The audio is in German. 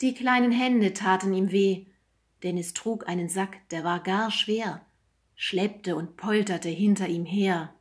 die kleinen hände taten ihm weh denn es trug einen sack der war gar schwer schleppte und polterte hinter ihm her.